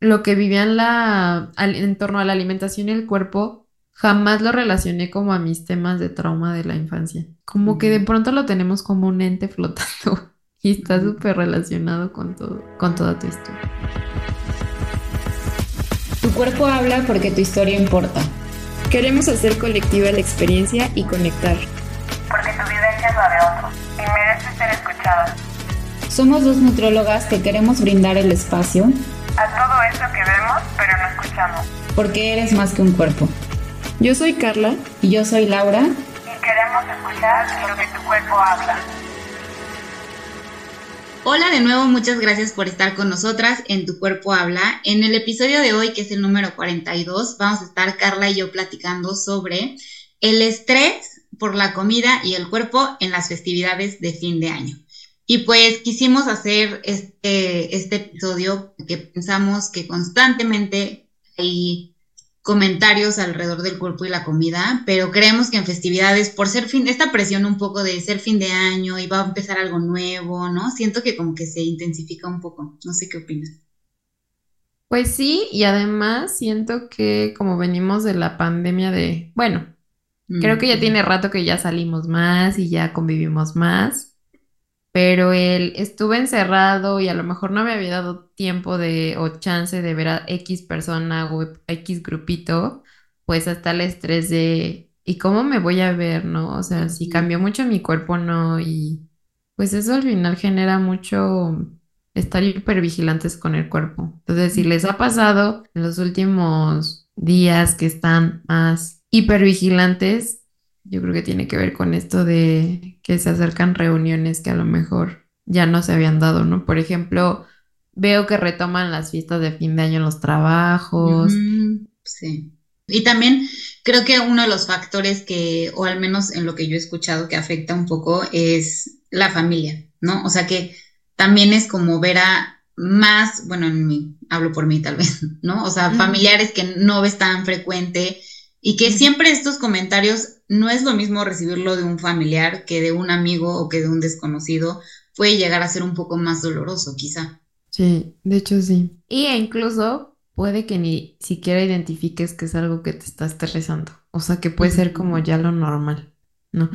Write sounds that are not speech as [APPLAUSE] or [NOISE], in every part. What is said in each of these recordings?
lo que vivía en, la, en torno a la alimentación y el cuerpo, jamás lo relacioné como a mis temas de trauma de la infancia. Como que de pronto lo tenemos como un ente flotando [LAUGHS] y está súper relacionado con todo, con toda tu historia. Tu cuerpo habla porque tu historia importa. Queremos hacer colectiva la experiencia y conectar. Porque tu vivencia es la de otros y merece ser escuchada. Somos dos nutrólogas que queremos brindar el espacio a todo eso que vemos pero no escuchamos. Porque eres más que un cuerpo. Yo soy Carla. Y yo soy Laura. Y queremos escuchar lo que tu cuerpo habla. Hola de nuevo, muchas gracias por estar con nosotras en Tu Cuerpo Habla. En el episodio de hoy, que es el número 42, vamos a estar Carla y yo platicando sobre el estrés por la comida y el cuerpo en las festividades de fin de año. Y pues quisimos hacer este, este episodio porque pensamos que constantemente hay comentarios alrededor del cuerpo y la comida, pero creemos que en festividades, por ser fin, esta presión un poco de ser fin de año y va a empezar algo nuevo, ¿no? Siento que como que se intensifica un poco. No sé qué opinas. Pues sí, y además siento que como venimos de la pandemia de, bueno, creo que ya tiene rato que ya salimos más y ya convivimos más pero él estuve encerrado y a lo mejor no me había dado tiempo de o chance de ver a X persona o X grupito, pues hasta el estrés de ¿y cómo me voy a ver, no? O sea, si cambió mucho mi cuerpo, no, y pues eso al final genera mucho estar hipervigilantes con el cuerpo. Entonces, si les ha pasado en los últimos días que están más hipervigilantes, yo creo que tiene que ver con esto de que se acercan reuniones que a lo mejor ya no se habían dado, ¿no? Por ejemplo, veo que retoman las fiestas de fin de año en los trabajos. sí. Y también creo que uno de los factores que, o al menos en lo que yo he escuchado que afecta un poco, es la familia, ¿no? O sea que también es como ver a más, bueno, en mí, hablo por mí tal vez, [LAUGHS] ¿no? O sea, familiares que no ves tan frecuente y que siempre estos comentarios no es lo mismo recibirlo de un familiar que de un amigo o que de un desconocido. Puede llegar a ser un poco más doloroso, quizá. Sí, de hecho sí. Y incluso puede que ni siquiera identifiques que es algo que te está estresando. O sea, que puede ser como ya lo normal, ¿no?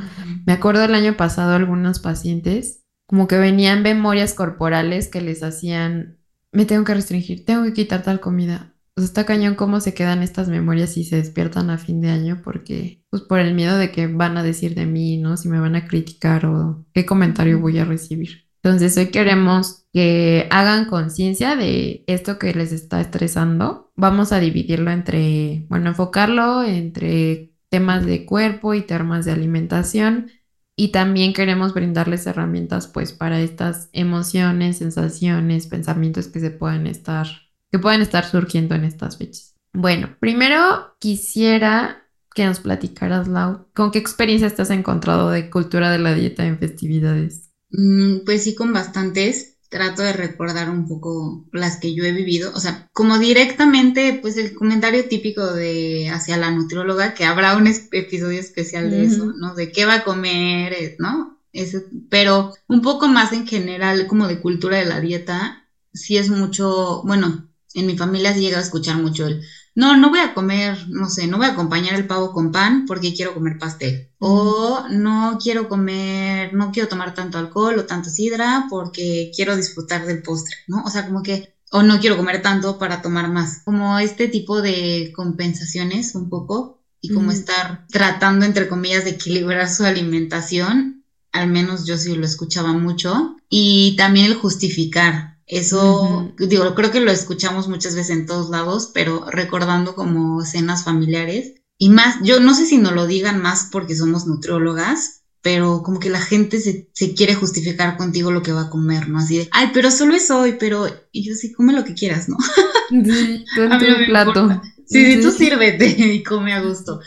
Me acuerdo el año pasado algunos pacientes como que venían memorias corporales que les hacían, me tengo que restringir, tengo que quitar tal comida pues está cañón cómo se quedan estas memorias y se despiertan a fin de año porque, pues por el miedo de que van a decir de mí, ¿no? Si me van a criticar o qué comentario voy a recibir. Entonces hoy queremos que hagan conciencia de esto que les está estresando. Vamos a dividirlo entre, bueno, enfocarlo entre temas de cuerpo y temas de alimentación. Y también queremos brindarles herramientas pues para estas emociones, sensaciones, pensamientos que se pueden estar que pueden estar surgiendo en estas fechas. Bueno, primero quisiera que nos platicaras, Lau, ¿con qué experiencia estás encontrado de cultura de la dieta en festividades? Mm, pues sí, con bastantes. Trato de recordar un poco las que yo he vivido. O sea, como directamente, pues el comentario típico de hacia la nutrióloga, que habrá un episodio especial de eso, ¿no? De qué va a comer, eh, ¿no? Eso, pero un poco más en general, como de cultura de la dieta, sí es mucho, bueno, en mi familia se llega a escuchar mucho el, no, no voy a comer, no sé, no voy a acompañar el pavo con pan porque quiero comer pastel. O no quiero comer, no quiero tomar tanto alcohol o tanto sidra porque quiero disfrutar del postre, ¿no? O sea, como que, o no quiero comer tanto para tomar más. Como este tipo de compensaciones un poco y como estar tratando, entre comillas, de equilibrar su alimentación. Al menos yo sí lo escuchaba mucho. Y también el justificar, eso, digo, creo que lo escuchamos muchas veces en todos lados, pero recordando como escenas familiares. Y más, yo no sé si nos lo digan más porque somos nutriólogas, pero como que la gente se, quiere justificar contigo lo que va a comer, ¿no? Así de, ay, pero solo es hoy, pero y yo sí, come lo que quieras, ¿no? [LAUGHS] Sí, tú en tu plato. Sí, sí, tú sírvete [LAUGHS] y come a gusto.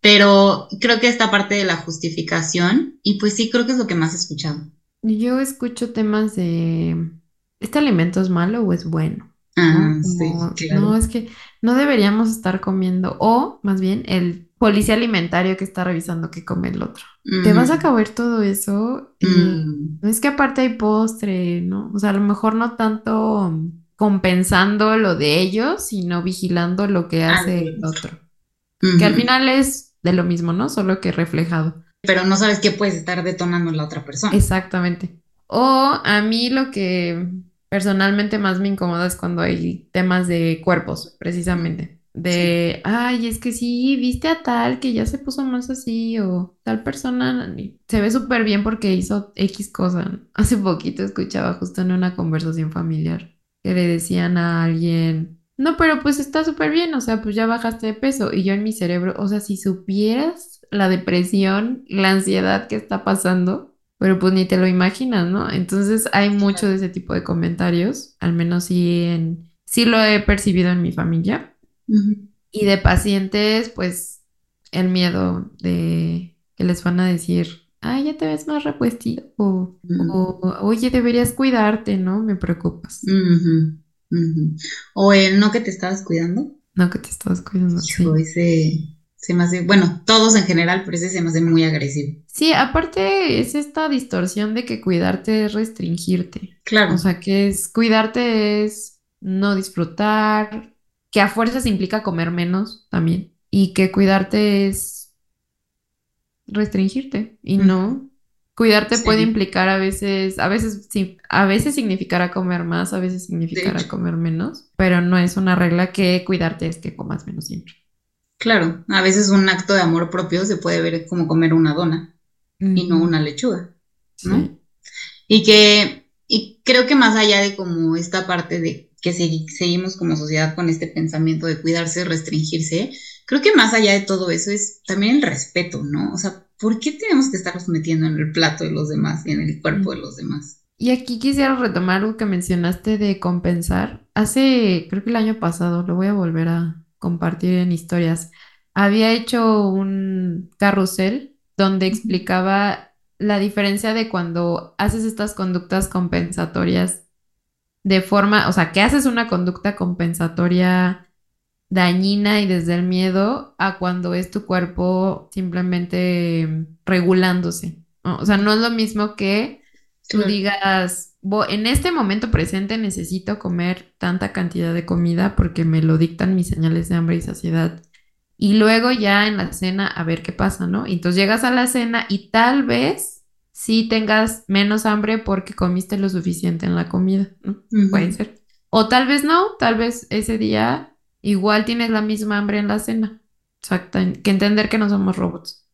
Pero creo que esta parte de la justificación, y pues sí, creo que es lo que más he escuchado. Yo escucho temas de ¿este alimento es malo o es bueno? Ah, sí, No, es que no deberíamos estar comiendo, o más bien el policía alimentario que está revisando qué come el otro. Te vas a acabar todo eso. Mm. Es que aparte hay postre, ¿no? O sea, a lo mejor no tanto compensando lo de ellos, sino vigilando lo que hace el otro. Que al final es de lo mismo, ¿no? Solo que reflejado. Pero no sabes qué puedes estar detonando en la otra persona. Exactamente. O a mí lo que personalmente más me incomoda es cuando hay temas de cuerpos, precisamente. De, ay, es que sí, viste a tal que ya se puso más así, o tal persona se ve súper bien porque hizo X cosa. [LAUGHS] Hace poquito escuchaba justo en una conversación familiar que le decían a alguien, no, pero pues está súper bien, o sea, pues ya bajaste de peso. Y yo en mi cerebro, o sea, si supieras la depresión, la ansiedad que está pasando, pero pues ni te lo imaginas, ¿no? Entonces hay mucho de ese tipo de comentarios, al menos sí, en, sí lo he percibido en mi familia. Y de pacientes, pues el miedo de que les van a decir, ay, ya te ves más repuestito, o, oye, deberías cuidarte, ¿no? Me preocupas. O el no que te estabas cuidando. No que te estabas cuidando. sí. ese se me hace, bueno, todos en general, pero ese se me hace muy agresivo. Sí, aparte es esta distorsión de que cuidarte es restringirte. Claro. O sea, que es cuidarte es no disfrutar, que a fuerzas implica comer menos también. Y que cuidarte es restringirte y no. Cuidarte puede implicar a veces, a veces sí, a veces significará comer más, a veces significará comer menos, pero no es una regla que cuidarte es que comas menos siempre. Claro, a veces un acto de amor propio se puede ver como comer una dona y no una lechuga, ¿no? Y que, y creo que más allá de como esta parte de que seguimos como sociedad con este pensamiento de cuidarse, restringirse, creo que más allá de todo eso es también el respeto, ¿no? O sea, ¿por qué tenemos que estarnos metiendo en el plato de los demás y en el cuerpo de los demás? Y aquí quisiera retomar algo que mencionaste de compensar. Hace, creo que el año pasado, lo voy a volver a compartir en historias. Había hecho un carrusel donde explicaba la diferencia de cuando haces estas conductas compensatorias de forma, o sea, que haces una conducta compensatoria dañina y desde el miedo a cuando es tu cuerpo simplemente regulándose. O sea, no es lo mismo que tú digas, en este momento presente necesito comer tanta cantidad de comida porque me lo dictan mis señales de hambre y saciedad. Y luego ya en la cena a ver qué pasa, ¿no? Y entonces llegas a la cena y tal vez sí tengas menos hambre porque comiste lo suficiente en la comida, ¿no? Puede ser. O tal vez no, tal vez ese día igual tienes la misma hambre en la cena. Exacto, que entender que no somos robots.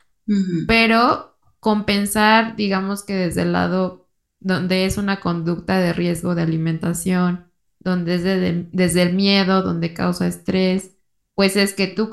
Pero compensar, digamos que desde el lado donde es una conducta de riesgo de alimentación, donde es desde el miedo, donde causa estrés, pues es que tú,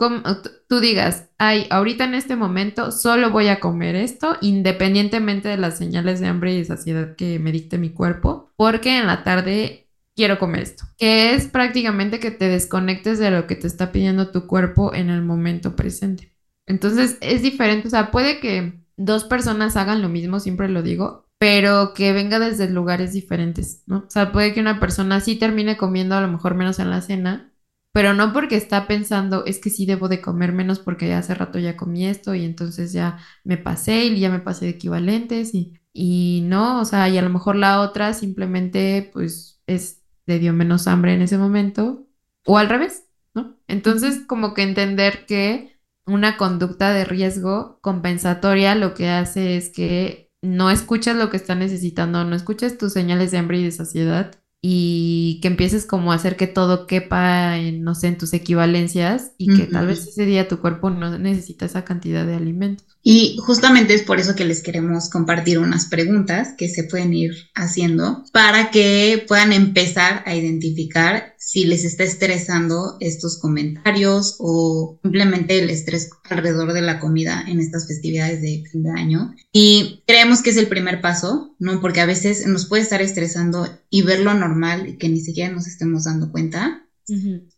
tú digas, ay, ahorita en este momento solo voy a comer esto, independientemente de las señales de hambre y de saciedad que me dicte mi cuerpo, porque en la tarde quiero comer esto, que es prácticamente que te desconectes de lo que te está pidiendo tu cuerpo en el momento presente. Entonces es diferente, o sea, puede que dos personas hagan lo mismo, siempre lo digo, pero que venga desde lugares diferentes, ¿no? O sea, puede que una persona sí termine comiendo a lo mejor menos en la cena, pero no porque está pensando, es que sí debo de comer menos porque hace rato ya comí esto y entonces ya me pasé y ya me pasé de equivalentes y, y no, o sea, y a lo mejor la otra simplemente pues es, le dio menos hambre en ese momento o al revés, ¿no? Entonces como que entender que una conducta de riesgo compensatoria lo que hace es que no escuchas lo que está necesitando, no escuchas tus señales de hambre y de saciedad y que empieces como a hacer que todo quepa en, no sé, en tus equivalencias y que tal vez ese día tu cuerpo no necesita esa cantidad de alimentos. Y justamente es por eso que les queremos compartir unas preguntas que se pueden ir haciendo para que puedan empezar a identificar si les está estresando estos comentarios o simplemente el estrés alrededor de la comida en estas festividades de fin de año. Y creemos que es el primer paso, ¿no? Porque a veces nos puede estar estresando y verlo normal y que ni siquiera nos estemos dando cuenta.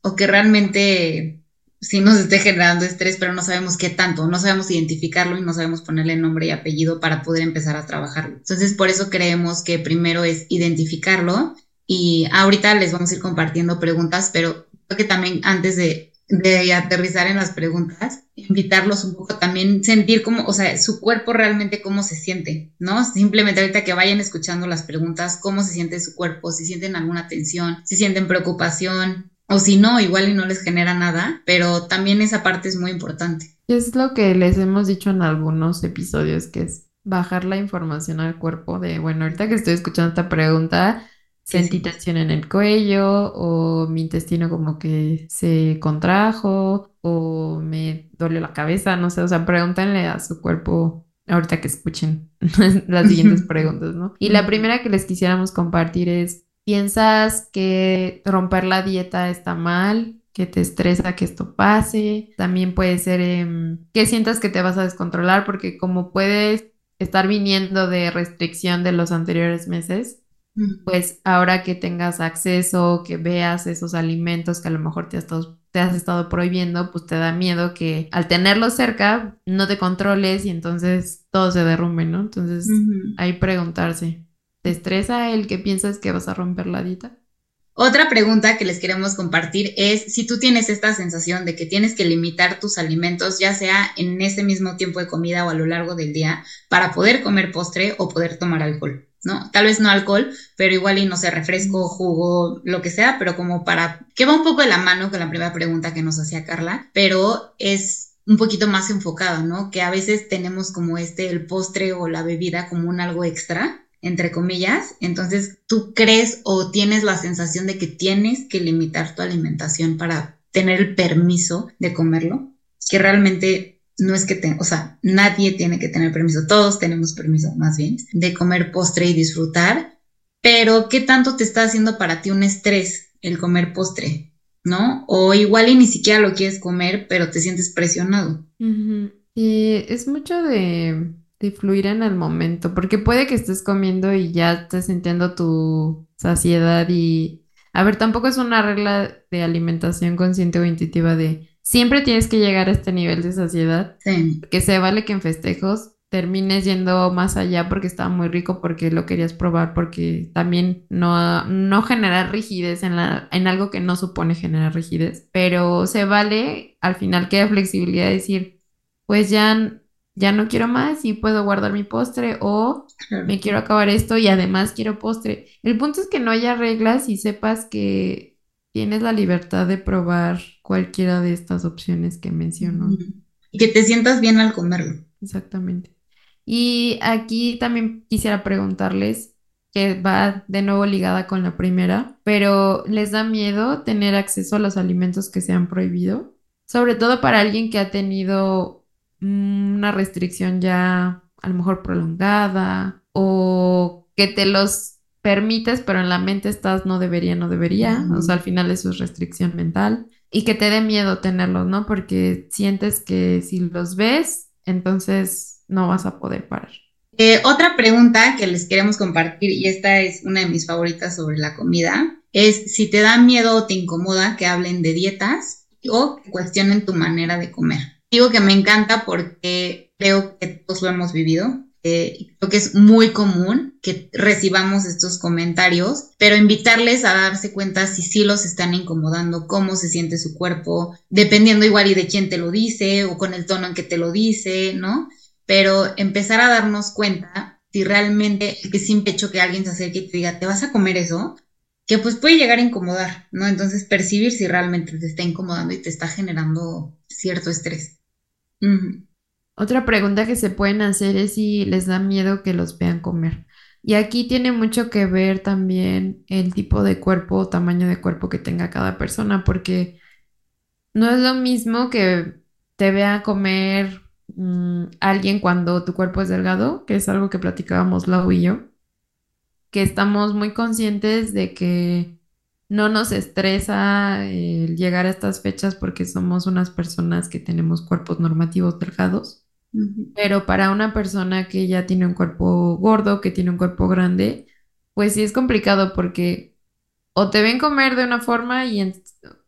O que realmente sí nos esté generando estrés, pero no sabemos qué tanto, no sabemos identificarlo y no sabemos ponerle nombre y apellido para poder empezar a trabajarlo. Entonces, por eso creemos que primero es identificarlo y ahorita les vamos a ir compartiendo preguntas, pero creo que también antes de, de aterrizar en las preguntas, invitarlos un poco también, sentir cómo, o sea, su cuerpo realmente cómo se siente, ¿no? Simplemente ahorita que vayan escuchando las preguntas, cómo se siente su cuerpo, si sienten alguna tensión, si sienten preocupación, o si no, igual y no les genera nada, pero también esa parte es muy importante. Es lo que les hemos dicho en algunos episodios, que es bajar la información al cuerpo de, bueno, ahorita que estoy escuchando esta pregunta, sentí tensión en el cuello o mi intestino como que se contrajo o me duele la cabeza, no sé, o sea, pregúntenle a su cuerpo ahorita que escuchen [LAUGHS] las siguientes [LAUGHS] preguntas, ¿no? Y la primera que les quisiéramos compartir es, ¿piensas que romper la dieta está mal? que te estresa que esto pase. También puede ser em, que sientas que te vas a descontrolar porque como puedes estar viniendo de restricción de los anteriores meses, pues ahora que tengas acceso, que veas esos alimentos que a lo mejor te has, estado, te has estado prohibiendo, pues te da miedo que al tenerlos cerca no te controles y entonces todo se derrumbe, ¿no? Entonces ahí preguntarse, ¿te estresa el que piensas que vas a romper la dieta? Otra pregunta que les queremos compartir es si tú tienes esta sensación de que tienes que limitar tus alimentos, ya sea en ese mismo tiempo de comida o a lo largo del día, para poder comer postre o poder tomar alcohol. ¿no? Tal vez no alcohol, pero igual y no sé, refresco, jugo, lo que sea, pero como para, que va un poco de la mano con la primera pregunta que nos hacía Carla, pero es un poquito más enfocado, ¿no? Que a veces tenemos como este, el postre o la bebida como un algo extra, entre comillas, entonces tú crees o tienes la sensación de que tienes que limitar tu alimentación para tener el permiso de comerlo, que realmente no es que, te, o sea, nadie tiene que tener permiso, todos tenemos permiso más bien de comer postre y disfrutar, pero ¿qué tanto te está haciendo para ti un estrés el comer postre? ¿No? O igual y ni siquiera lo quieres comer, pero te sientes presionado. Y es mucho de, de fluir en el momento, porque puede que estés comiendo y ya estés sintiendo tu saciedad y... A ver, tampoco es una regla de alimentación consciente o intuitiva de siempre tienes que llegar a este nivel de saciedad. Sí. Que se vale que en festejos termines yendo más allá porque estaba muy rico, porque lo querías probar, porque también no, no generar rigidez en, la, en algo que no supone generar rigidez. Pero se vale, al final queda flexibilidad de decir, pues ya, ya no quiero más y puedo guardar mi postre o me quiero acabar esto y además quiero postre. El punto es que no haya reglas y sepas que tienes la libertad de probar cualquiera de estas opciones que menciono. Y que te sientas bien al comerlo. Exactamente. Y aquí también quisiera preguntarles, que va de nuevo ligada con la primera, pero ¿les da miedo tener acceso a los alimentos que se han prohibido? Sobre todo para alguien que ha tenido una restricción ya a lo mejor prolongada o que te los permites, pero en la mente estás no debería, no debería. O sea, al final eso es restricción mental. Y que te dé miedo tenerlos, ¿no? Porque sientes que si los ves, entonces no vas a poder parar. Eh, otra pregunta que les queremos compartir, y esta es una de mis favoritas sobre la comida, es si te da miedo o te incomoda que hablen de dietas o que cuestionen tu manera de comer. Digo que me encanta porque creo que todos lo hemos vivido eh, creo que es muy común que recibamos estos comentarios, pero invitarles a darse cuenta si sí los están incomodando, cómo se siente su cuerpo, dependiendo igual y de quién te lo dice o con el tono en que te lo dice, ¿no? Pero empezar a darnos cuenta si realmente el que simple hecho que alguien se acerque y te diga, ¿te vas a comer eso? Que pues puede llegar a incomodar, ¿no? Entonces percibir si realmente te está incomodando y te está generando cierto estrés. Otra pregunta que se pueden hacer es si les da miedo que los vean comer. Y aquí tiene mucho que ver también el tipo de cuerpo o tamaño de cuerpo que tenga cada persona, porque no es lo mismo que te vea comer mm, alguien cuando tu cuerpo es delgado, que es algo que platicábamos Lau y yo, que estamos muy conscientes de que no nos estresa el llegar a estas fechas porque somos unas personas que tenemos cuerpos normativos delgados pero para una persona que ya tiene un cuerpo gordo, que tiene un cuerpo grande, pues sí es complicado porque o te ven comer de una forma y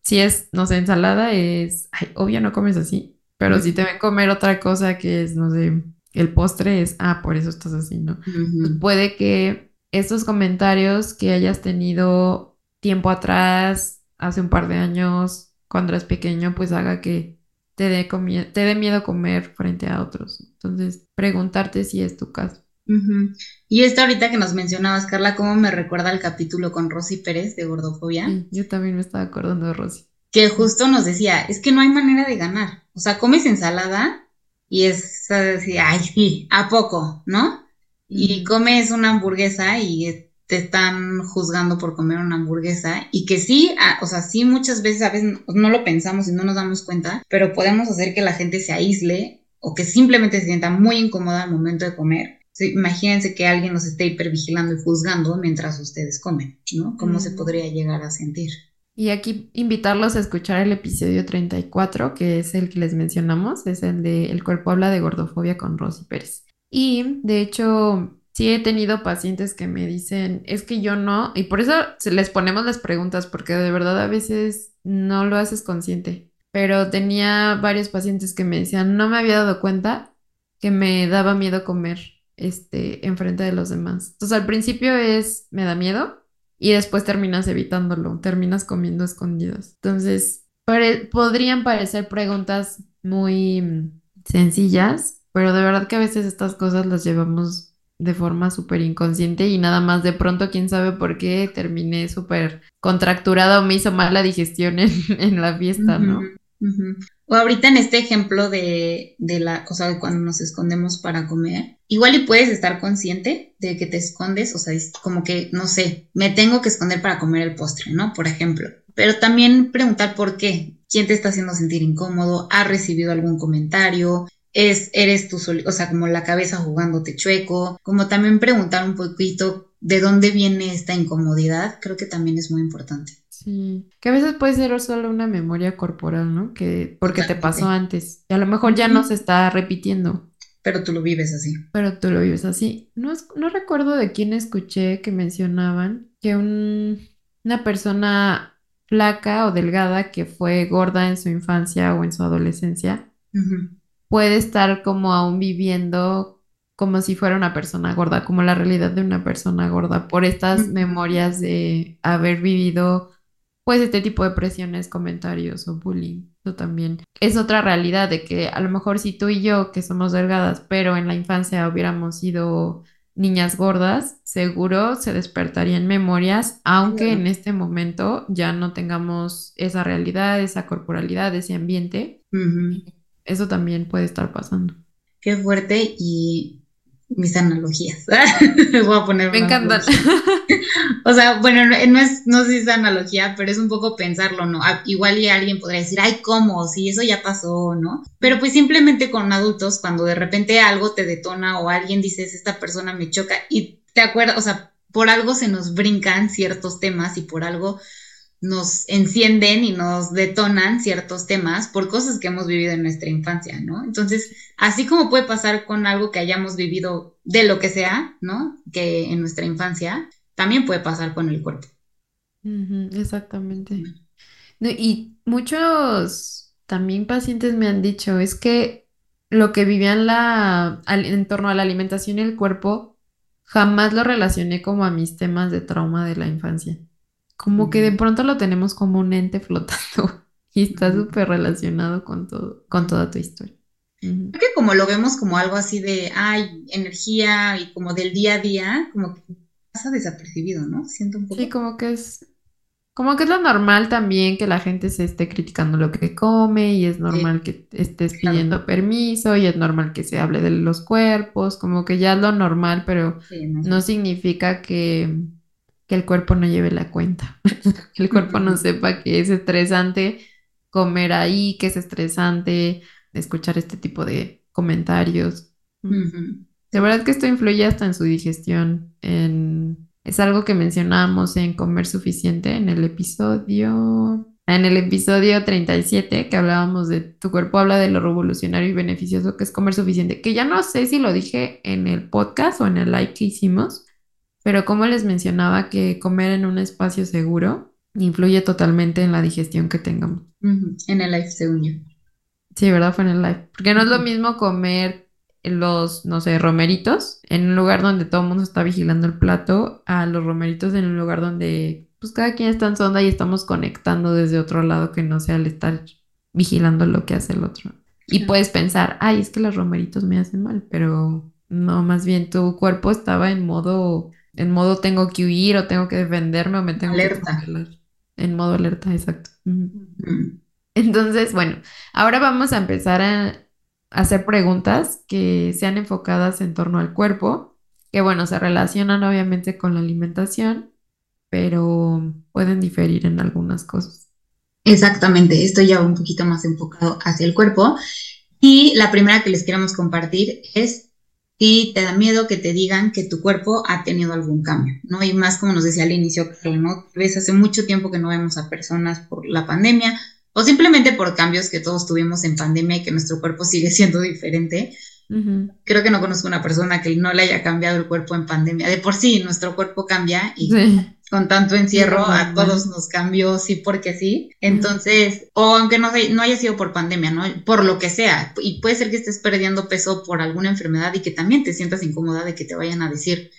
si es, no sé, ensalada es, ay, obvio no comes así, pero si te ven comer otra cosa que es, no sé, el postre es, ah, por eso estás así, ¿no? Pues puede que estos comentarios que hayas tenido tiempo atrás, hace un par de años, cuando eres pequeño, pues haga que te dé, te dé miedo comer frente a otros. Entonces, preguntarte si es tu caso. Y esto ahorita que nos mencionabas, Carla, cómo me recuerda el capítulo con Rosy Pérez de Gordofobia, Sí, yo también me estaba acordando de Rosy. que justo nos decía, es que no hay manera de ganar. O sea, comes ensalada y es así, ay, sí, ¿a poco? ¿No? Y comes una hamburguesa y te están juzgando por comer una hamburguesa y que sí, a- o sea, sí muchas veces a veces no lo pensamos y no nos damos cuenta, pero podemos hacer que la gente se aísle o que simplemente se sienta muy incómoda al momento de comer. Sí, imagínense que alguien nos esté hipervigilando y juzgando mientras ustedes comen, ¿no? ¿Cómo se Mm. podría llegar a sentir? Y aquí invitarlos a escuchar el episodio 34, que es el que les mencionamos, es el de El cuerpo habla de gordofobia con Rosy Pérez. Y de hecho, sí he tenido pacientes que me dicen, es que yo no, y por eso les ponemos las preguntas, porque de verdad a veces no lo haces consciente. Pero tenía varios pacientes que me decían, no me había dado cuenta que me daba miedo comer este enfrente de los demás. Entonces al principio es, me da miedo y después terminas evitándolo, terminas comiendo a escondidas. Entonces, podrían parecer preguntas muy mm, sencillas, pero de verdad que a veces estas cosas las llevamos de forma súper inconsciente y nada más de pronto, quién sabe por qué, terminé súper contracturada o me hizo mal la digestión en, [LAUGHS] en la fiesta, ¿no? O ahorita en este ejemplo de, de la cosa de cuando nos escondemos para comer, igual y puedes estar consciente de que te escondes, o sea, como que, no sé, me tengo que esconder para comer el postre, ¿no? Por ejemplo. Pero también preguntar por qué, quién te está haciendo sentir incómodo, ha recibido algún comentario, es, eres tú solo, o sea, como la cabeza jugándote chueco, como también preguntar un poquito de dónde viene esta incomodidad, creo que también es muy importante. Sí, que a veces puede ser solo una memoria corporal, ¿no? Que porque te pasó antes y a lo mejor ya no se está repitiendo. Pero tú lo vives así. Pero tú lo vives así. No, es- no recuerdo de quién escuché que mencionaban que un- una persona flaca o delgada que fue gorda en su infancia o en su adolescencia. Puede estar como aún viviendo como si fuera una persona gorda, como la realidad de una persona gorda, por estas memorias de haber vivido pues este tipo de presiones, comentarios o bullying. Eso también es otra realidad de que a lo mejor si tú y yo, que somos delgadas, pero en la infancia hubiéramos sido niñas gordas, seguro se despertarían memorias, aunque en este momento ya no tengamos esa realidad, esa corporalidad, ese ambiente. Eso también puede estar pasando. Qué fuerte y mis analogías. [LAUGHS] Voy a poner Me encantan. [LAUGHS] O sea, bueno, no, no es, no sé si es analogía, pero es un poco pensarlo, ¿no? Ah, Igual y alguien podría decir, ay, ¿cómo? Si eso ya pasó, ¿no? Pero pues simplemente con adultos, cuando de repente algo te detona o alguien dices, esta persona me choca y te acuerdas, o sea, por algo se nos brincan ciertos temas y por algo nos encienden y nos detonan ciertos temas por cosas que hemos vivido en nuestra infancia, ¿no? Entonces, así como puede pasar con algo que hayamos vivido de lo que sea, ¿no? Que en nuestra infancia, también puede pasar con el cuerpo. Exactamente. Y muchos también pacientes me han dicho, es que lo que vivían la, en torno a la alimentación y el cuerpo, jamás lo relacioné como a mis temas de trauma de la infancia. Como que de pronto lo tenemos como un ente flotando [LAUGHS] y está súper relacionado con todo, con toda tu historia. Creo que como lo vemos como algo así de, ay, energía y como del día a día, como que pasa desapercibido, ¿no? Siento un poco. Sí, como que es, como que es lo normal también que la gente se esté criticando lo que come y es normal que estés claro. pidiendo permiso y es normal que se hable de los cuerpos, como que ya es lo normal, pero Sí, no sé. no significa que, que el cuerpo no lleve la cuenta, [LAUGHS] que el cuerpo no [LAUGHS] sepa que es estresante comer ahí, que es estresante escuchar este tipo de comentarios. De verdad que esto influye hasta en su digestión. En... Es algo que mencionábamos en Comer Suficiente en el episodio. En el episodio 37, que hablábamos de tu cuerpo habla de lo revolucionario y beneficioso que es comer suficiente. Que ya no sé si lo dije en el podcast o en el live que hicimos, pero como les mencionaba que comer en un espacio seguro influye totalmente en la digestión que tengamos. En el live, según yo. Sí, ¿verdad? Fue en el live. Porque no es lo mismo comer los, no sé, romeritos en un lugar donde todo el mundo está vigilando el plato a los romeritos en un lugar donde pues, cada quien está en su onda y estamos conectando desde otro lado que no sea el estar vigilando lo que hace el otro. Y puedes pensar, ay, es que los romeritos me hacen mal, pero no, más bien tu cuerpo estaba en modo, en modo tengo que huir o tengo que defenderme o me tengo Alerta. que congelar. En modo alerta, exacto. Entonces, bueno, ahora vamos a empezar a hacer preguntas que sean enfocadas en torno al cuerpo, que bueno, se relacionan obviamente con la alimentación, pero pueden diferir en algunas cosas. Exactamente, esto ya va un poquito más enfocado hacia el cuerpo. Y la primera que les queremos compartir es si te da miedo que te digan que tu cuerpo ha tenido algún cambio, ¿no? Y más como nos decía al inicio, ¿no? Vez hace mucho tiempo que no vemos a personas por la pandemia o simplemente por cambios que todos tuvimos en pandemia y que nuestro cuerpo sigue siendo diferente. Ujú. Creo que no conozco una persona que no le haya cambiado el cuerpo en pandemia. De por sí, nuestro cuerpo cambia y Sí. Con tanto encierro a todos nos cambió, sí porque sí. Entonces, o aunque no, no haya sido por pandemia, ¿no? Por lo que sea. Y puede ser que estés perdiendo peso por alguna enfermedad y que también te sientas incómoda de que te vayan a decir,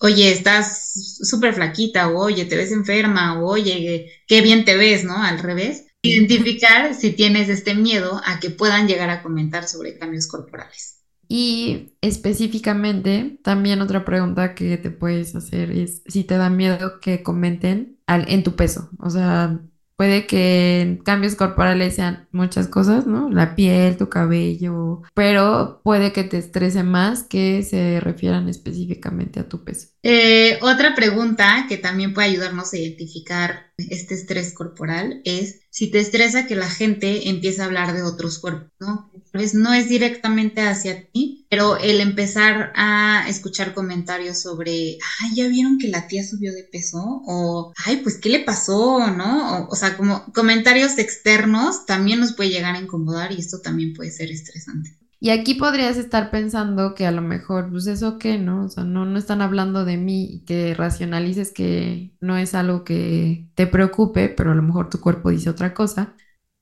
oye, estás súper flaquita, o oye, te ves enferma, o oye, qué bien te ves, ¿no? Al revés. Identificar si tienes este miedo a que puedan llegar a comentar sobre cambios corporales. Y específicamente, también otra pregunta que te puedes hacer es si te da miedo que comenten al- en tu peso. O sea, puede que cambios corporales sean muchas cosas, ¿no? La piel, tu cabello, pero puede que te estrese más que se refieran específicamente a tu peso. Eh, otra pregunta que también puede ayudarnos a identificar este estrés corporal es si te estresa que la gente empiece a hablar de otros cuerpos, ¿no? Tal vez no es directamente hacia ti, pero el empezar a escuchar comentarios sobre, ay, ya vieron que la tía subió de peso, o, ay, pues, ¿qué le pasó? ¿No? O, o sea, como comentarios externos también nos puede llegar a incomodar y esto también puede ser estresante. Y aquí podrías estar pensando que a lo mejor, pues eso qué, ¿no? O sea, no, no están hablando de mí y que racionalices que no es algo que te preocupe, pero a lo mejor tu cuerpo dice otra cosa.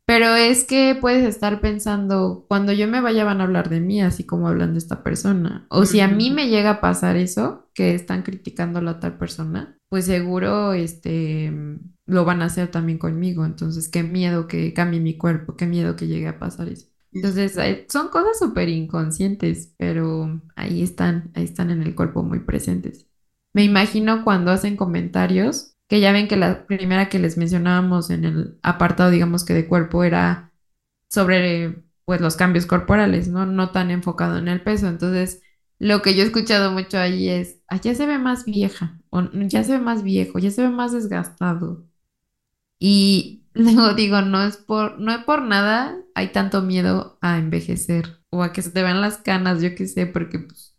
Pero es que puedes estar pensando, cuando yo me vaya van a hablar de mí, así como hablan de esta persona. O si a mí me llega a pasar eso, que están criticando a la tal persona, pues seguro este, lo van a hacer también conmigo. Entonces, qué miedo que cambie mi cuerpo, qué miedo que llegue a pasar eso. Entonces, son cosas súper inconscientes, pero ahí están, ahí están en el cuerpo muy presentes. Me imagino cuando hacen comentarios, que ya ven que la primera que les mencionábamos en el apartado, digamos que de cuerpo, era sobre pues los cambios corporales, ¿no? No tan enfocado en el peso. Entonces, lo que yo he escuchado mucho ahí es, "Ah, ya se ve más vieja, o ya se ve más viejo, ya se ve más desgastado. Y [LAUGHS] luego digo, no es por, no es por nada, hay tanto miedo a envejecer o a que se te vean las canas, yo qué sé, porque pues,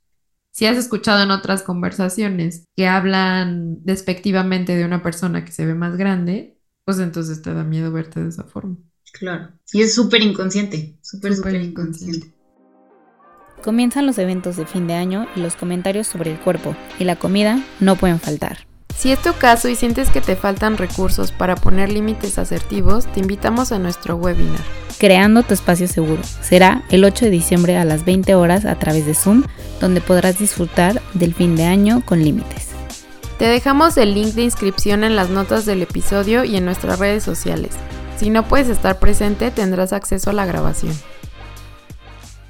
si has escuchado en otras conversaciones que hablan despectivamente de una persona que se ve más grande, pues entonces te da miedo verte de esa forma. Claro. Y es súper inconsciente, súper, Súper inconsciente. Comienzan los eventos de fin de año y los comentarios sobre el cuerpo y la comida no pueden faltar. Si es tu caso y sientes que te faltan recursos para poner límites asertivos, te invitamos a nuestro webinar. Creando tu espacio seguro. Será el 8 de diciembre a las 20 horas a través de Zoom, donde podrás disfrutar del fin de año con límites. Te dejamos el link de inscripción en las notas del episodio y en nuestras redes sociales. Si no puedes estar presente, tendrás acceso a la grabación.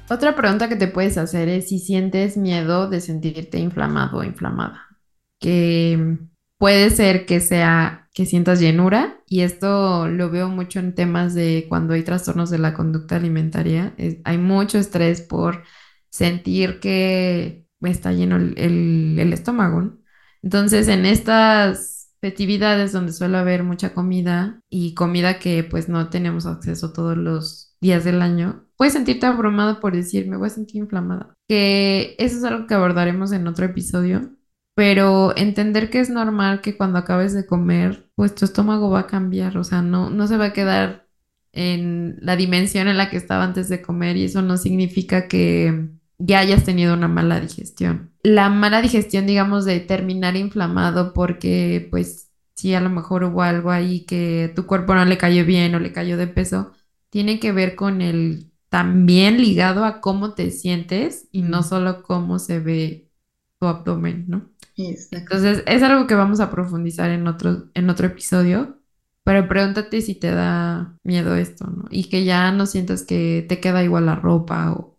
Otra pregunta que te puedes hacer es si sientes miedo de sentirte inflamado o inflamada. Que puede ser que sea que sientas llenura y esto lo veo mucho en temas de cuando hay trastornos de la conducta alimentaria. Hay mucho estrés por sentir que está lleno el, estómago. Entonces, en estas festividades donde suele haber mucha comida y comida que pues no tenemos acceso todos los días del año, puedes sentirte abrumado por decir, me voy a sentir inflamada. Que eso es algo que abordaremos en otro episodio, pero entender que es normal que cuando acabes de comer, pues tu estómago va a cambiar, o sea, no, no se va a quedar en la dimensión en la que estaba antes de comer y eso no significa que ya hayas tenido una mala digestión. La mala digestión, digamos, de terminar inflamado porque pues si a lo mejor hubo algo ahí que tu cuerpo no le cayó bien o le cayó de peso, tiene que ver con el también ligado a cómo te sientes y no solo cómo se ve tu abdomen, ¿no? Exacto. Entonces, es algo que vamos a profundizar en otro, en otro episodio, pero pregúntate si te da miedo esto, ¿no? Y que ya no sientas que te queda igual la ropa o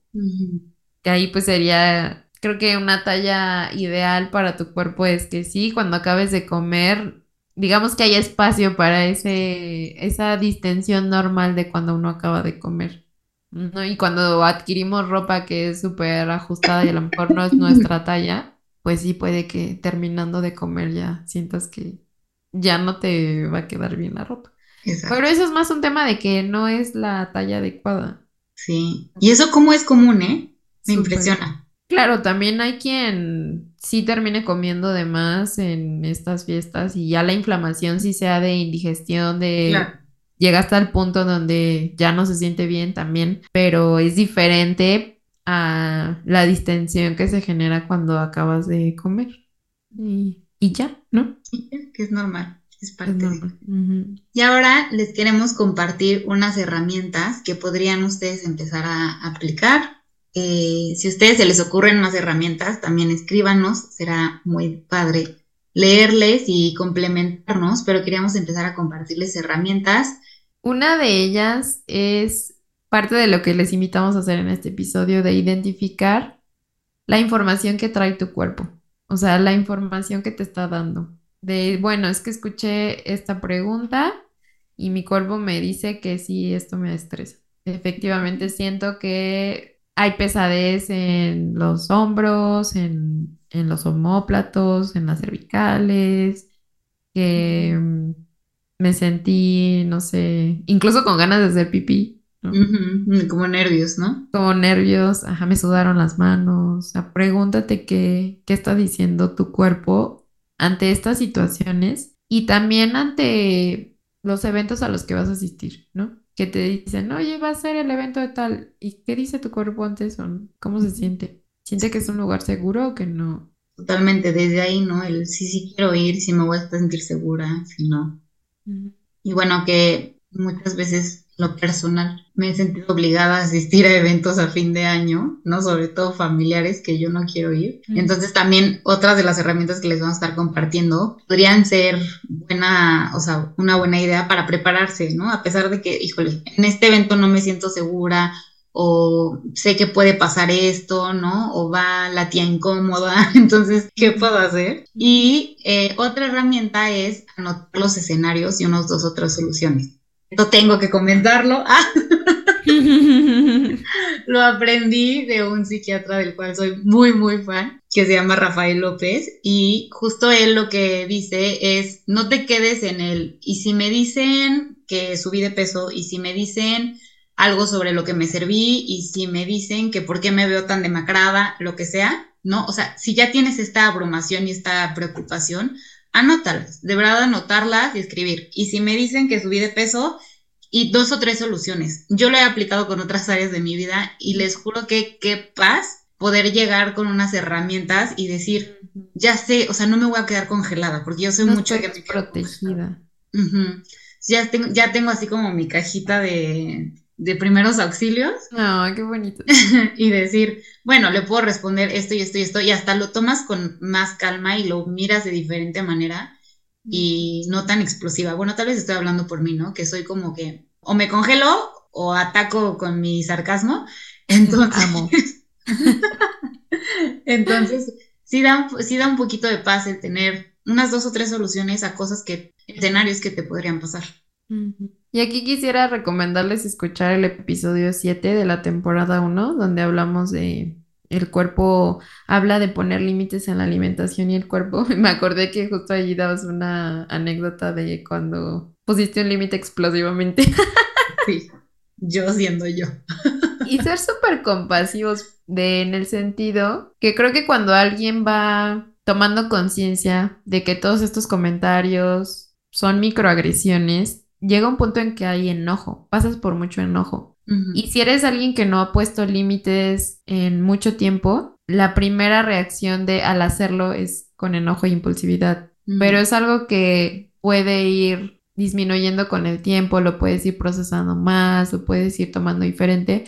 que ahí pues sería, creo que una talla ideal para tu cuerpo es que sí, cuando acabes de comer, digamos que hay espacio para ese, esa distensión normal de cuando uno acaba de comer. ¿no? Y cuando adquirimos ropa que es súper ajustada y a lo mejor no es nuestra [LAUGHS] talla, pues sí puede que terminando de comer ya sientas que ya no te va a quedar bien la ropa. Exacto. Pero eso es más un tema de que no es la talla adecuada. Sí. Y eso cómo es común, ¿eh? Me impresiona. Claro, también hay quien sí termine comiendo de más en estas fiestas y ya la inflamación sí sea de indigestión, de Claro. llega hasta el punto donde ya no se siente bien también, pero es diferente a la distensión que se genera cuando acabas de comer. Y, y ya, ¿no? Que es normal. Es Es parte de. normal. Y ahora les queremos compartir unas herramientas que podrían ustedes empezar a aplicar. Eh, si a ustedes se les ocurren más herramientas, también escríbanos, será muy padre leerles y complementarnos, pero queríamos empezar a compartirles herramientas. Una de ellas es parte de lo que les invitamos a hacer en este episodio, de identificar la información que trae tu cuerpo, o sea, la información que te está dando. De, bueno, es que escuché esta pregunta y mi cuerpo me dice que sí, esto me estresa. Efectivamente, siento que hay pesadez en los hombros, en, en los omóplatos, en las cervicales, que mm, me sentí, no sé, incluso con ganas de hacer pipí, ¿no? Como nervios, ¿no? Como nervios, ajá, me sudaron las manos. O sea, pregúntate qué, qué está diciendo tu cuerpo ante estas situaciones y también ante los eventos a los que vas a asistir, ¿no? Que te dicen, oye, va a ser el evento de tal. ¿Y qué dice tu cuerpo ante eso? ¿Cómo se siente? ¿Siente que es un lugar seguro o que no? Totalmente, desde ahí, ¿no? El sí, sí quiero ir, si me voy a sentir segura, si no. Y bueno, que muchas veces lo personal me he sentido obligada a asistir a eventos a fin de año, ¿no? Sobre todo familiares que yo no quiero ir. Mm. Entonces también otras de las herramientas que les vamos a estar compartiendo podrían ser buena, o sea, una buena idea para prepararse, ¿no? A pesar de que, híjole, en este evento no me siento segura o sé que puede pasar esto, ¿no? O va la tía incómoda, [LAUGHS] entonces, ¿qué puedo hacer? Y eh, otra herramienta es anotar los escenarios y unos dos otras soluciones. Esto tengo que comentarlo. [LAUGHS] Ah, [LAUGHS] lo aprendí de un psiquiatra del cual soy muy, muy fan, que se llama Rafael López, y justo él lo que dice es, no te quedes en el, y si me dicen que subí de peso, y si me dicen algo sobre lo que me serví, y si me dicen que por qué me veo tan demacrada, lo que sea, ¿no? O sea, si ya tienes esta abrumación y esta preocupación, anótalas, de verdad anotarlas y escribir. Y si me dicen que subí de peso, y dos o tres soluciones. Yo lo he aplicado con otras áreas de mi vida y les juro que qué paz poder llegar con unas herramientas y decir, ya sé, o sea, no me voy a quedar congelada, porque yo soy No mucho que me protegida. Ya tengo, ya tengo así como mi cajita de, de primeros auxilios Ay, qué bonito. [LAUGHS] y decir, bueno, le puedo responder esto y esto y esto, y hasta lo tomas con más calma y lo miras de diferente manera y no tan explosiva. Bueno, tal vez estoy hablando por mí, ¿no? Que soy como que o me congelo o ataco con mi sarcasmo. [LAUGHS] Entonces, Amo. [LAUGHS] entonces sí da, un, sí da un poquito de paz el tener unas dos o tres soluciones a cosas que, escenarios que te podrían pasar. Ujú. Y aquí quisiera recomendarles escuchar el episodio 7 de la temporada 1, donde hablamos de el cuerpo, habla de poner límites en la alimentación y el cuerpo. [LAUGHS] Me acordé que justo allí dabas una anécdota de cuando pusiste un límite explosivamente. [LAUGHS] Sí, yo siendo yo. Y ser súper compasivos de, en el sentido que creo que cuando alguien va tomando conciencia de que todos estos comentarios son microagresiones, llega un punto en que hay enojo, pasas por mucho enojo. Ujú. Y si eres alguien que no ha puesto límites en mucho tiempo, la primera reacción de al hacerlo es con enojo e impulsividad. Ujú. Pero es algo que puede ir disminuyendo con el tiempo, lo puedes ir procesando más, lo puedes ir tomando diferente,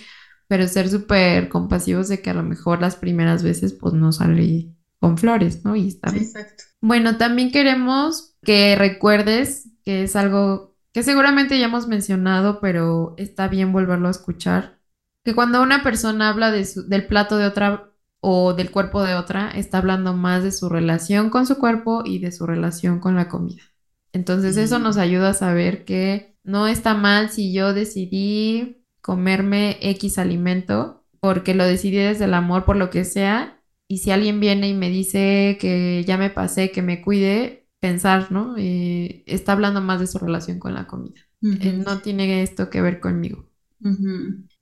pero ser súper compasivos de que a lo mejor las primeras veces pues no sale con flores, ¿no? Y está bien. Exacto. Bueno, también queremos que recuerdes que es algo que seguramente ya hemos mencionado, pero está bien volverlo a escuchar, que cuando una persona habla de su- del plato de otra o del cuerpo de otra, está hablando más de su relación con su cuerpo y de su relación con la comida. Entonces eso Mm. nos ayuda a saber que no está mal si yo decidí comerme X alimento porque lo decidí desde el amor por lo que sea y si alguien viene y me dice que ya me pasé, que me cuide, pensar, ¿no? Eh, está hablando más de su relación con la comida. Eh, no tiene esto que ver conmigo.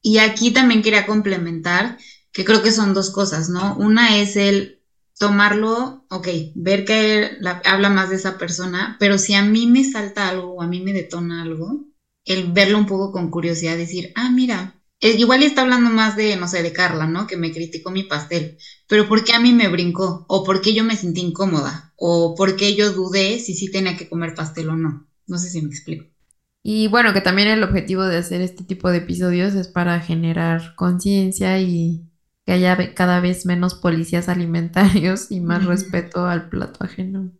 Y aquí también quería complementar que creo que son dos cosas, ¿no? Una es el tomarlo, ok, ver que la- habla más de esa persona, pero si a mí me salta algo o a mí me detona algo, el verlo un poco con curiosidad, decir, ah, mira, igual está hablando más de, no sé, de Carla, ¿no? Que me criticó mi pastel, pero ¿por qué a mí me brincó? ¿O por qué yo me sentí incómoda? ¿O por qué yo dudé si sí tenía que comer pastel o no? No sé si me explico. Y bueno, que también el objetivo de hacer este tipo de episodios es para generar conciencia y que haya cada vez menos policías [LAUGHS] alimentarios y más respeto al plato ajeno.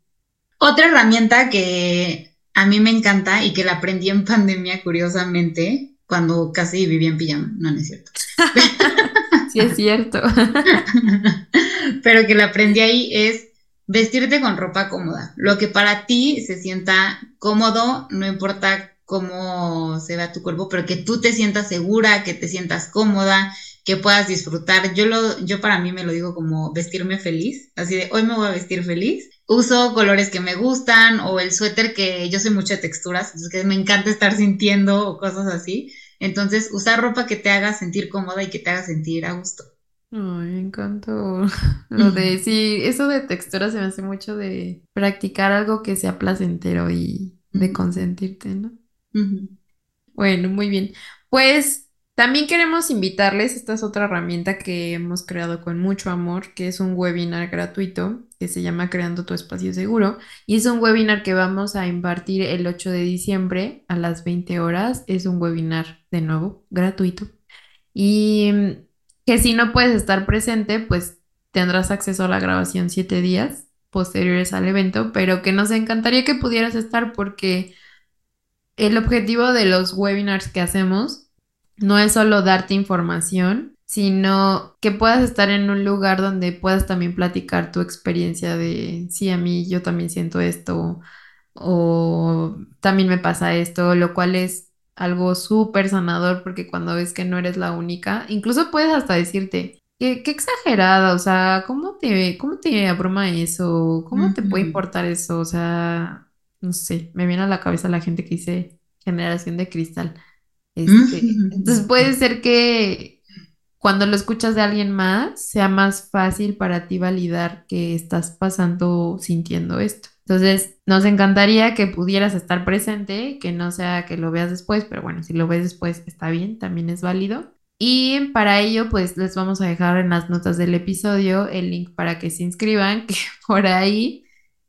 Otra herramienta que a mí me encanta y que la aprendí en [LAUGHS] pandemia, curiosamente, cuando casi vivía en pijama, no, no es cierto, [LAUGHS] Sí, es cierto. [LAUGHS] pero que la aprendí ahí es vestirte con ropa cómoda. Lo que para ti se sienta cómodo, no importa cómo se vea tu cuerpo, pero que tú te sientas segura, que te sientas cómoda, que puedas disfrutar. Yo lo, yo para mí me lo digo como vestirme feliz, así de hoy me voy a vestir feliz. Uso colores que me gustan o el suéter que yo soy mucho de texturas, entonces que me encanta estar sintiendo o cosas así. Entonces, usar ropa que te haga sentir cómoda y que te haga sentir a gusto. Ay, me encantó. [LAUGHS] Lo de, sí, eso de textura se me hace mucho de practicar algo que sea placentero y de consentirte, ¿no? Bueno, muy bien. Pues también queremos invitarles, esta es otra herramienta que hemos creado con mucho amor, que es un webinar gratuito que se llama Creando tu espacio seguro. Y es un webinar que vamos a impartir el 8 de diciembre a las 20 horas. Es un webinar, de nuevo, gratuito. Y mm, que si no puedes estar presente, pues tendrás acceso a la grabación siete días posteriores al evento, pero que nos encantaría que pudieras estar porque el objetivo de los webinars que hacemos no es solo darte información, sino que puedas estar en un lugar donde puedas también platicar tu experiencia de, sí, a mí yo también siento esto o también me pasa esto, lo cual es algo súper sanador porque cuando ves que no eres la única, incluso puedes hasta decirte, qué, qué exagerada, o sea, ¿cómo te, cómo te abruma eso? ¿Cómo te puede importar eso? O sea, no sé, me viene a la cabeza la gente que dice generación de cristal. Este, entonces puede ser que cuando lo escuchas de alguien más sea más fácil para ti validar que estás pasando sintiendo esto. Entonces, nos encantaría que pudieras estar presente, que no sea que lo veas después, pero bueno, si lo ves después está bien, también es válido. Y para ello, pues les vamos a dejar en las notas del episodio el link para que se inscriban, [LAUGHS] que por ahí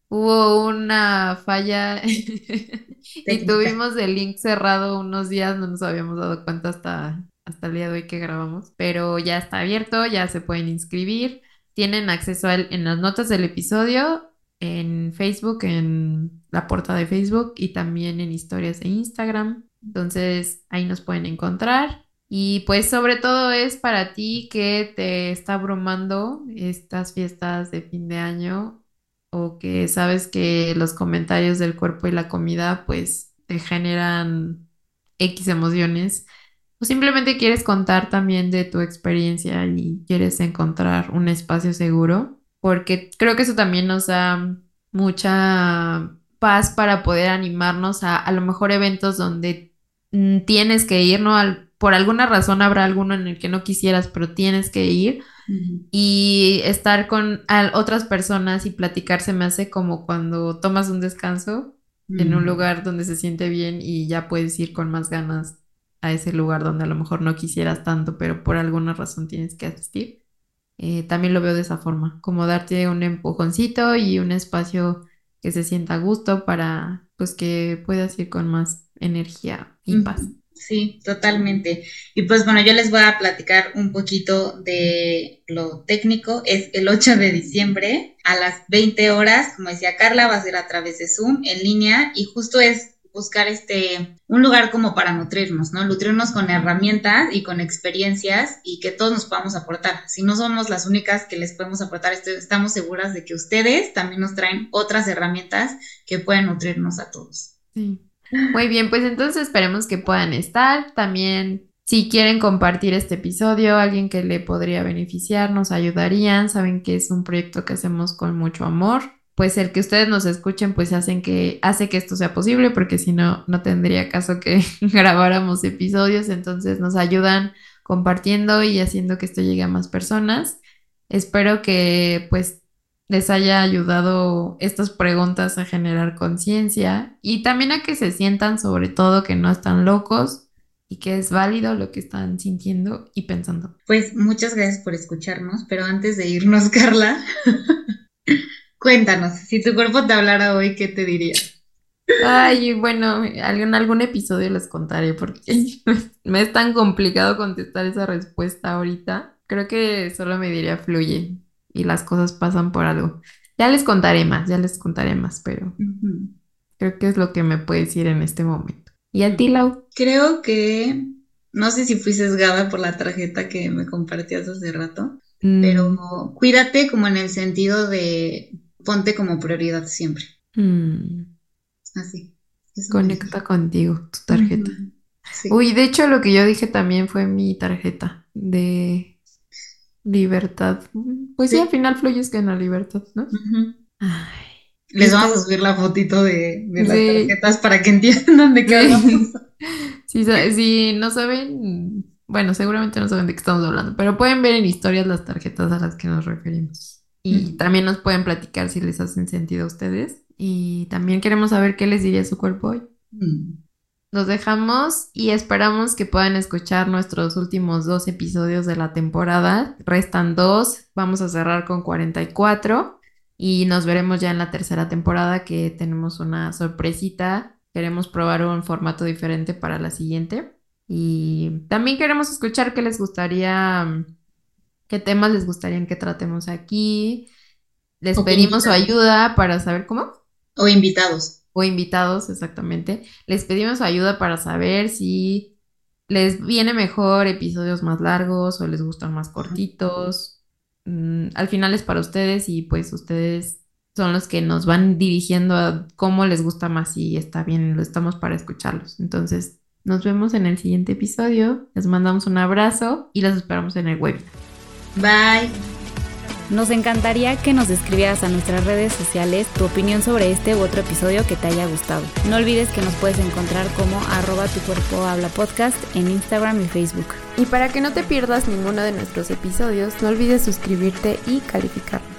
hubo una falla [LAUGHS] y tuvimos el link cerrado unos días, no nos habíamos dado cuenta hasta, hasta el día de hoy que grabamos, pero ya está abierto, ya se pueden inscribir, tienen acceso a él en las notas del episodio, en Facebook, en la portada de Facebook y también en historias de Instagram, entonces ahí nos pueden encontrar. Y pues sobre todo es para ti que te está abrumando estas fiestas de fin de año o que sabes que los comentarios del cuerpo y la comida pues te generan X emociones o simplemente quieres contar también de tu experiencia y quieres encontrar un espacio seguro, porque creo que eso también nos da mucha paz para poder animarnos a a lo mejor eventos donde mm, tienes que ir, ¿no? Al- por alguna razón habrá alguno en el que no quisieras, pero tienes que ir y estar con otras personas y platicar se me hace como cuando tomas un descanso en un lugar donde se siente bien y ya puedes ir con más ganas a ese lugar donde a lo mejor no quisieras tanto, pero por alguna razón tienes que asistir. Eh, también lo veo de esa forma, como darte un empujoncito y un espacio que se sienta a gusto para pues que puedas ir con más energía y paz. Sí, totalmente. Y pues bueno, yo les voy a platicar un poquito de lo técnico. Es el 8 de diciembre a las 20 horas, como decía Carla, va a ser a través de Zoom en línea y justo es buscar este un lugar como para nutrirnos, ¿no? Nutrirnos con herramientas y con experiencias y que todos nos podamos aportar. Si no somos las únicas que les podemos aportar, estamos seguras de que ustedes también nos traen otras herramientas que pueden nutrirnos a todos. Sí. Muy bien, pues entonces esperemos que puedan estar. También, si quieren compartir este episodio, alguien que le podría beneficiar, nos ayudarían. Saben que es un proyecto que hacemos con mucho amor. Pues el que ustedes nos escuchen, pues hacen que, hace que esto sea posible, porque si no, no tendría caso que [LAUGHS] grabáramos episodios. Entonces nos ayudan compartiendo y haciendo que esto llegue a más personas. Espero que pues les haya ayudado estas preguntas a generar conciencia y también a que se sientan sobre todo que no están locos y que es válido lo que están sintiendo y pensando. Pues muchas gracias por escucharnos, pero antes de irnos, [LAUGHS] Carla, cuéntanos, si tu cuerpo te hablara hoy, ¿qué te diría? Ay, bueno, en algún episodio les contaré porque [LAUGHS] me es tan complicado contestar esa respuesta ahorita. Creo que solo me diría fluye y las cosas pasan por algo. Ya les contaré más, ya les contaré más, pero creo que es lo que me puede decir en este momento. ¿Y a ti, Lau? Creo que, no sé si fui sesgada por la tarjeta que me compartías hace rato, mm. pero cuídate como en el sentido de ponte como prioridad siempre. Mm. Así. Conecta contigo, tu tarjeta. Uy, de hecho lo que yo dije también fue mi tarjeta de Libertad. Pues sí, al final fluyes que en la libertad, ¿no? Ay, Les vamos a subir la fotito de, las tarjetas para que entiendan de qué hablamos. [LAUGHS] Si no saben, bueno, seguramente no saben de qué estamos hablando, pero pueden ver en historias las tarjetas a las que nos referimos. Y también nos pueden platicar si les hacen sentido a ustedes. Y también queremos saber qué les diría su cuerpo hoy. Mm. Nos dejamos y esperamos que puedan escuchar nuestros últimos dos episodios de la temporada. Restan dos, vamos a cerrar con 44 y nos veremos ya en la tercera temporada que tenemos una sorpresita. Queremos probar un formato diferente para la siguiente. Y también queremos escuchar qué les gustaría, qué temas les gustaría que tratemos aquí. Les pedimos su ayuda para saber cómo. O invitados o invitados, exactamente, les pedimos ayuda para saber si les viene mejor episodios más largos o les gustan más cortitos. Mm, al final es para ustedes y pues ustedes son los que nos van dirigiendo a cómo les gusta más y está bien, lo estamos para escucharlos. Entonces, nos vemos en el siguiente episodio. Les mandamos un abrazo y los esperamos en el webinar. Bye. Nos encantaría que nos escribieras a nuestras redes sociales tu opinión sobre este u otro episodio que te haya gustado. No olvides que nos puedes encontrar como arroba tu cuerpo habla podcast en Instagram y Facebook. Y para que no te pierdas ninguno de nuestros episodios, no olvides suscribirte y calificarlo.